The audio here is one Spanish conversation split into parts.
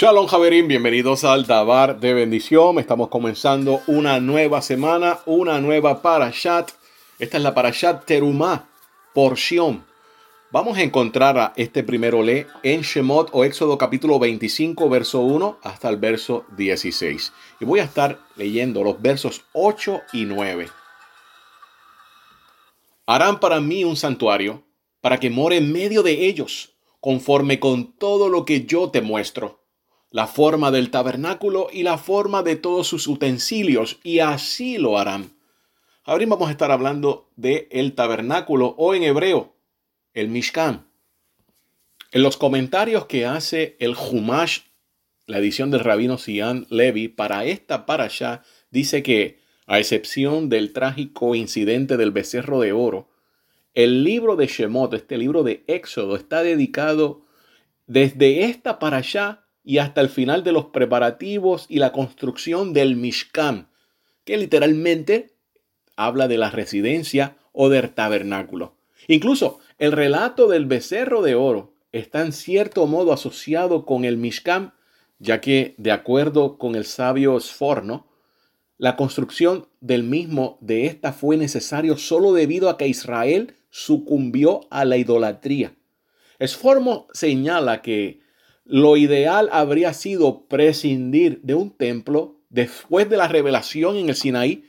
Shalom Javerín, bienvenidos al Dabar de bendición. Estamos comenzando una nueva semana, una nueva parashat. Esta es la parashat Terumá, porción. Vamos a encontrar a este primero le en Shemot o Éxodo capítulo 25, verso 1 hasta el verso 16. Y voy a estar leyendo los versos 8 y 9. Harán para mí un santuario para que more en medio de ellos, conforme con todo lo que yo te muestro la forma del tabernáculo y la forma de todos sus utensilios, y así lo harán. Ahora vamos a estar hablando de tabernáculo o en hebreo, el Mishkan. En los comentarios que hace el Humash, la edición del rabino Sian Levi, para esta parasha, dice que, a excepción del trágico incidente del becerro de oro, el libro de Shemot, este libro de Éxodo, está dedicado desde esta parasha y hasta el final de los preparativos y la construcción del Mishkan, que literalmente habla de la residencia o del tabernáculo. Incluso el relato del becerro de oro está en cierto modo asociado con el Mishkan, ya que de acuerdo con el sabio Sforno, la construcción del mismo de esta fue necesario solo debido a que Israel sucumbió a la idolatría. Sforno señala que lo ideal habría sido prescindir de un templo después de la revelación en el Sinaí,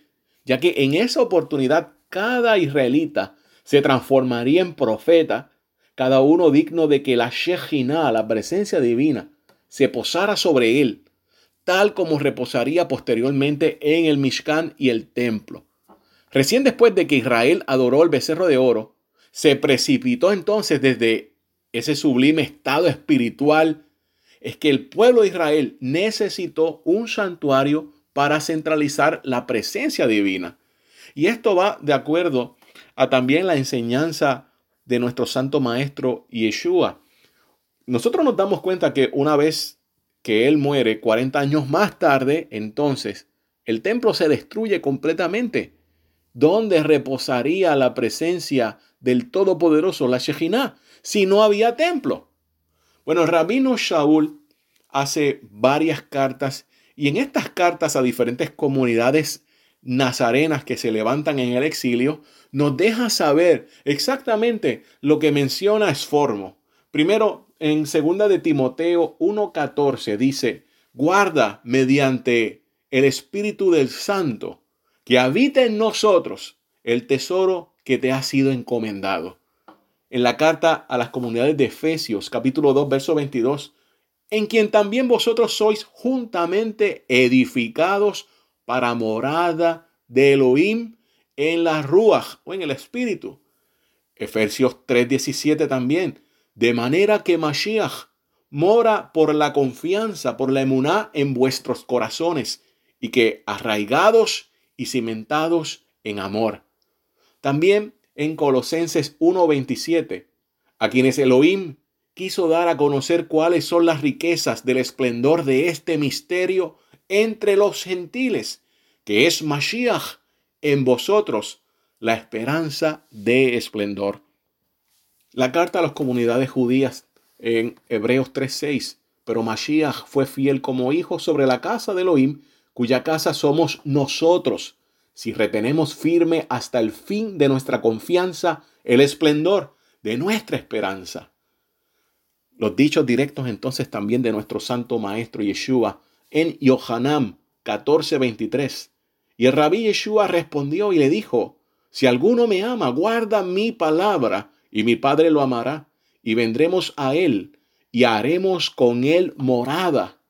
ya que en esa oportunidad cada israelita se transformaría en profeta, cada uno digno de que la Shejina, la presencia divina, se posara sobre él, tal como reposaría posteriormente en el Mishkan y el templo. Recién después de que Israel adoró el becerro de oro, se precipitó entonces desde ese sublime estado espiritual es que el pueblo de Israel necesitó un santuario para centralizar la presencia divina. Y esto va de acuerdo a también la enseñanza de nuestro santo maestro Yeshua. Nosotros nos damos cuenta que una vez que él muere, 40 años más tarde, entonces el templo se destruye completamente. ¿Dónde reposaría la presencia del Todopoderoso, la Shejinah, si no había templo? Bueno, rabino Shaul hace varias cartas y en estas cartas a diferentes comunidades nazarenas que se levantan en el exilio, nos deja saber exactamente lo que menciona Esformo. Primero, en segunda de Timoteo 1.14 dice, guarda mediante el Espíritu del Santo que habita en nosotros el tesoro que te ha sido encomendado en la carta a las comunidades de Efesios, capítulo 2, verso 22, en quien también vosotros sois juntamente edificados para morada de Elohim en la Ruach o en el Espíritu. Efesios 3:17 también, de manera que Mashiach mora por la confianza, por la emuná en vuestros corazones, y que arraigados y cimentados en amor. También en Colosenses 1:27, a quienes Elohim quiso dar a conocer cuáles son las riquezas del esplendor de este misterio entre los gentiles, que es Mashiach en vosotros, la esperanza de esplendor. La carta a las comunidades judías en Hebreos 3:6, pero Mashiach fue fiel como hijo sobre la casa de Elohim, cuya casa somos nosotros si retenemos firme hasta el fin de nuestra confianza el esplendor de nuestra esperanza. Los dichos directos entonces también de nuestro santo maestro Yeshua en Yohanan 14:23. Y el rabí Yeshua respondió y le dijo, si alguno me ama, guarda mi palabra, y mi Padre lo amará, y vendremos a él, y haremos con él morada.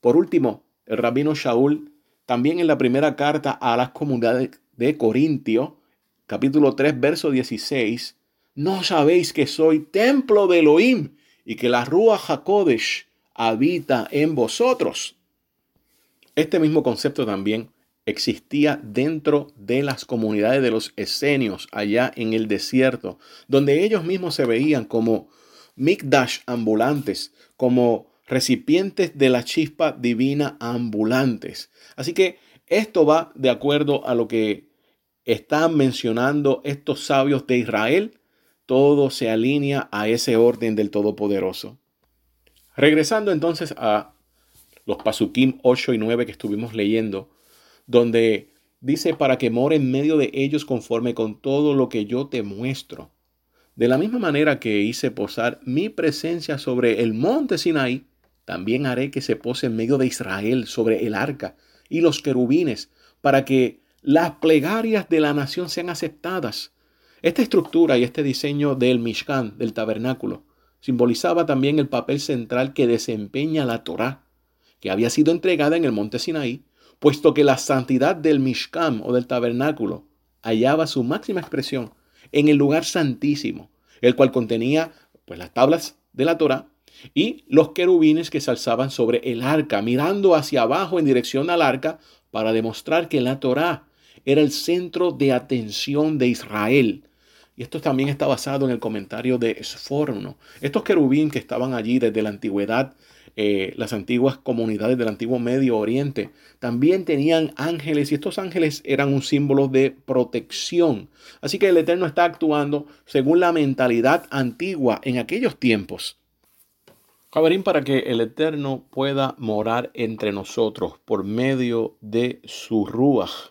Por último, el rabino Shaul también en la primera carta a las comunidades de Corintio, capítulo 3, verso 16, ¿no sabéis que soy templo de Elohim y que la Rúa Hakodesh habita en vosotros? Este mismo concepto también existía dentro de las comunidades de los esenios allá en el desierto, donde ellos mismos se veían como mikdash ambulantes, como recipientes de la chispa divina ambulantes. Así que esto va de acuerdo a lo que están mencionando estos sabios de Israel. Todo se alinea a ese orden del Todopoderoso. Regresando entonces a los Pasukim 8 y 9 que estuvimos leyendo, donde dice para que more en medio de ellos conforme con todo lo que yo te muestro. De la misma manera que hice posar mi presencia sobre el monte Sinaí, también haré que se pose en medio de Israel sobre el arca y los querubines, para que las plegarias de la nación sean aceptadas. Esta estructura y este diseño del Mishkan, del tabernáculo, simbolizaba también el papel central que desempeña la Torá, que había sido entregada en el monte Sinaí, puesto que la santidad del Mishkan o del tabernáculo hallaba su máxima expresión en el lugar santísimo, el cual contenía pues las tablas de la Torá y los querubines que se alzaban sobre el arca, mirando hacia abajo en dirección al arca para demostrar que la Torá era el centro de atención de Israel. Y esto también está basado en el comentario de Esforno. Estos querubín que estaban allí desde la antigüedad, eh, las antiguas comunidades del antiguo Medio Oriente, también tenían ángeles y estos ángeles eran un símbolo de protección. Así que el Eterno está actuando según la mentalidad antigua en aquellos tiempos. Javerín, para que el Eterno pueda morar entre nosotros por medio de su Ruach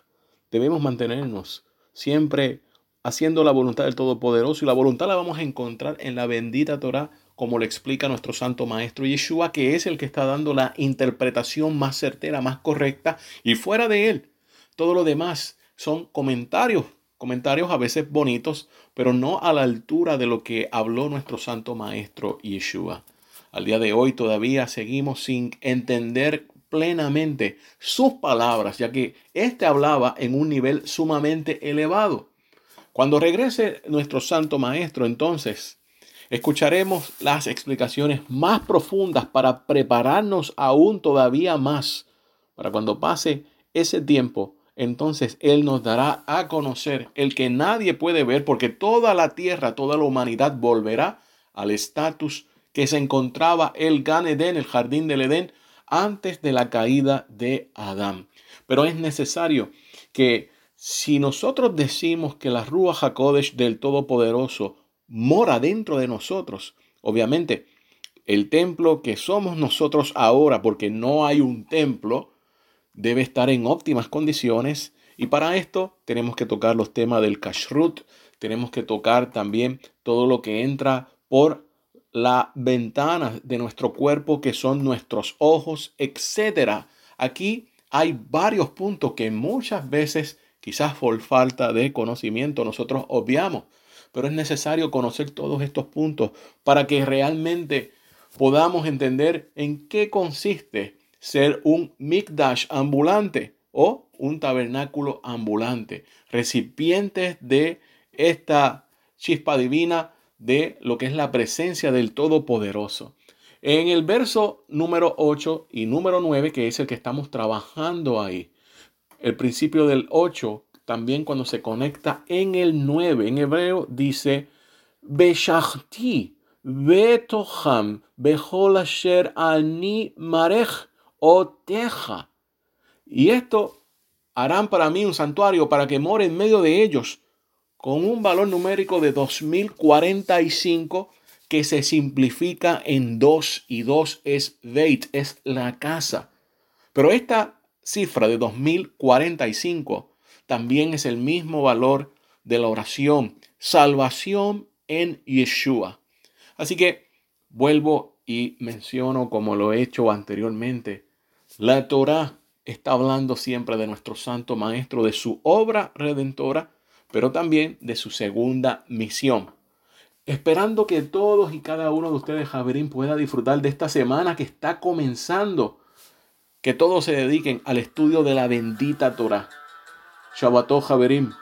debemos mantenernos siempre haciendo la voluntad del Todopoderoso y la voluntad la vamos a encontrar en la bendita Torah como le explica nuestro santo maestro Yeshua, que es el que está dando la interpretación más certera, más correcta, y fuera de él, todo lo demás son comentarios, comentarios a veces bonitos, pero no a la altura de lo que habló nuestro santo maestro Yeshua. Al día de hoy todavía seguimos sin entender plenamente sus palabras, ya que éste hablaba en un nivel sumamente elevado. Cuando regrese nuestro Santo Maestro, entonces, escucharemos las explicaciones más profundas para prepararnos aún todavía más para cuando pase ese tiempo. Entonces Él nos dará a conocer el que nadie puede ver porque toda la tierra, toda la humanidad volverá al estatus que se encontraba el Gan Eden, el jardín del Edén, antes de la caída de Adán. Pero es necesario que si nosotros decimos que la Rúa Hakodesh del Todopoderoso mora dentro de nosotros, obviamente el templo que somos nosotros ahora, porque no hay un templo, debe estar en óptimas condiciones. Y para esto tenemos que tocar los temas del kashrut, tenemos que tocar también todo lo que entra por la ventana de nuestro cuerpo que son nuestros ojos, etcétera. Aquí hay varios puntos que muchas veces, quizás por falta de conocimiento, nosotros obviamos, pero es necesario conocer todos estos puntos para que realmente podamos entender en qué consiste ser un mikdash ambulante o un tabernáculo ambulante, recipientes de esta chispa divina de lo que es la presencia del Todopoderoso. En el verso número 8 y número 9, que es el que estamos trabajando ahí, el principio del 8, también cuando se conecta en el 9, en hebreo dice, Beshachti, Betoham, Beholasher Ani Marech, Oteja. Y esto harán para mí un santuario para que more en medio de ellos con un valor numérico de 2045 que se simplifica en 2 y 2 es Beit, es la casa. Pero esta cifra de 2045 también es el mismo valor de la oración, salvación en Yeshua. Así que vuelvo y menciono como lo he hecho anteriormente, la Torah está hablando siempre de nuestro Santo Maestro, de su obra redentora, pero también de su segunda misión. Esperando que todos y cada uno de ustedes, Javerín, pueda disfrutar de esta semana que está comenzando. Que todos se dediquen al estudio de la bendita Torah. Shabbató, Javerín.